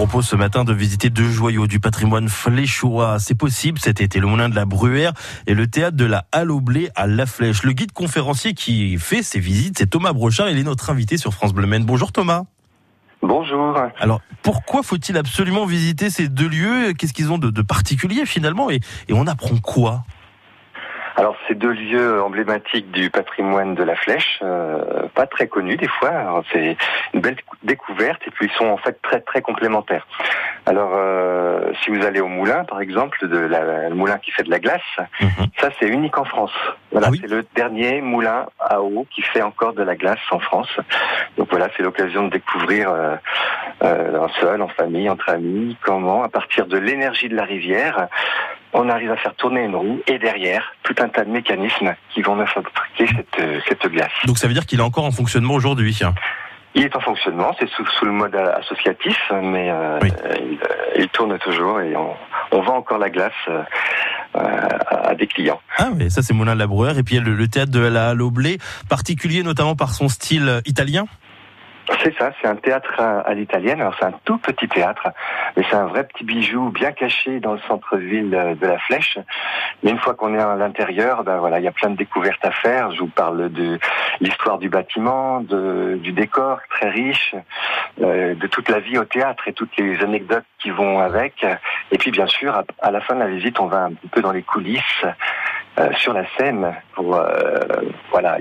propose ce matin de visiter deux joyaux du patrimoine fléchois. C'est possible cet été, le Moulin de la Bruère et le théâtre de la Halle au Blé à La Flèche. Le guide conférencier qui fait ces visites, c'est Thomas Brochard. Il est notre invité sur France Bleu Maine. Bonjour Thomas. Bonjour. Alors, pourquoi faut-il absolument visiter ces deux lieux? Qu'est-ce qu'ils ont de, particulier finalement? Et on apprend quoi? Alors ces deux lieux emblématiques du patrimoine de la Flèche, euh, pas très connus des fois. C'est une belle découverte et puis ils sont en fait très très complémentaires. Alors euh, si vous allez au moulin par exemple, de la, le moulin qui fait de la glace, mhm. ça c'est unique en France. Voilà, ah c'est le dernier moulin à eau qui fait encore de la glace en France. Donc voilà, c'est l'occasion de découvrir euh, euh, seul, en famille, entre amis, comment à partir de l'énergie de la rivière on arrive à faire tourner une roue et derrière tout un tas de mécanismes qui vont fabriquer cette, euh, cette glace. Donc ça veut dire qu'il est encore en fonctionnement aujourd'hui il est en fonctionnement, c'est sous, le mode associatif, mais euh, il, tourne toujours et on, vend encore la glace euh, à, des clients. Ah oui, ça c'est Moulin de la Brouwer. Et puis il y a le, théâtre de la Loblé, particulier notamment par son style italien c'est ça, c'est un théâtre à, l'italienne. Alors c'est un tout petit théâtre, mais c'est un vrai petit bijou bien caché dans le centre-ville de la Flèche. Mais une fois qu'on est à l'intérieur, ben voilà, il y a plein de découvertes à faire. Je vous parle de l'histoire du bâtiment, du décor très riche, euh, de toute la vie au théâtre et toutes les anecdotes qui vont avec. Et puis bien sûr, à, la fin de la visite, on va un peu dans les coulisses, euh, sur la scène, pour euh, voilà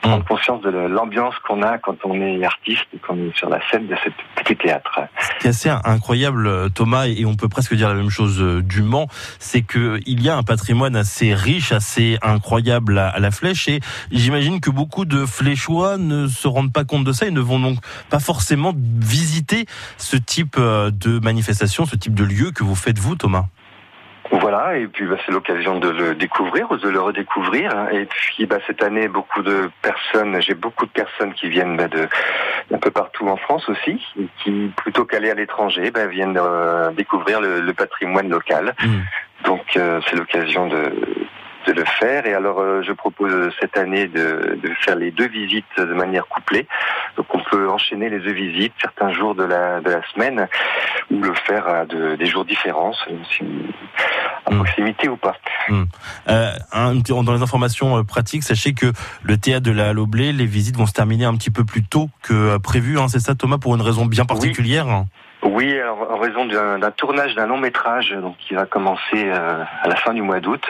prendre conscience de l'ambiance qu'on a quand on est artiste et qu'on est sur la scène de ce petit théâtre. Ce qui est assez incroyable, Thomas, et on peut presque dire la même chose euh, du Mans, c'est que il y a un patrimoine assez riche, assez incroyable à la Flèche, et j'imagine que beaucoup de Fléchois ne se rendent pas compte de ça et ne vont donc pas forcément visiter ce type euh, de manifestation, ce type de lieu que vous faites vous, Thomas. Voilà, et puis bah, c'est l'occasion de le découvrir ou de le redécouvrir. Et puis bah, cette année, beaucoup de personnes, j'ai beaucoup de personnes qui viennent bah, de un peu partout en France aussi, et qui plutôt qu'aller à l'étranger, bah, viennent euh, découvrir le, patrimoine local. Mmh. Donc euh, c'est l'occasion de, de le faire. Et alors, euh, je propose cette année de, de, faire les deux visites de manière couplée. Donc, on peut enchaîner les deux visites certains jours de la, de la semaine ou le faire à de, des jours différents, à hmm. proximité ou pas. Hmm. Euh, dans les informations euh, pratiques, sachez que le théâtre de la Loblé, les visites vont se terminer un petit peu plus tôt que euh, prévu. Hein, c'est ça, Thomas, pour une raison bien particulière oui, en raison d'un tournage d'un long métrage donc qui va commencer euh, à la fin du mois d'août.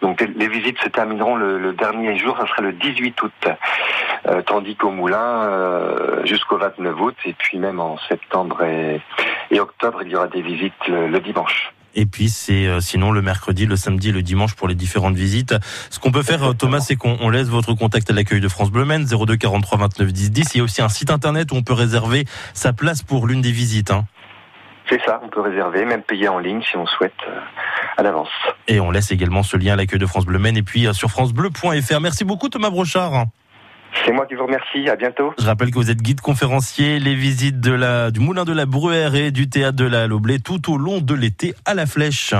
Donc les visites se termineront le, dernier jour, ça sera le 18 août, euh, tandis qu'au Moulin euh, jusqu'au 29 août et puis même en septembre et, octobre il y aura des visites le, dimanche. Et puis c'est sinon le mercredi, le samedi, le dimanche pour les différentes visites. Ce qu'on peut faire, Thomas, c'est qu'on laisse votre contact à l'accueil de France Bleu 02 43 29 10 10. Il y a aussi un site internet où on peut réserver sa place pour l'une des visites. Hein. C'est ça, on peut réserver, même payer en ligne si on souhaite euh, à l'avance. Et on laisse également ce lien à l'accueil de France Bleu Maine et puis euh, sur francebleu.fr. Merci beaucoup Thomas Brochard. C'est moi qui vous remercie. À bientôt. Je rappelle que vous êtes guide conférencier, les visites du Moulin de la Bruère et du Théâtre de la Loblé tout au long de l'été à la Flèche.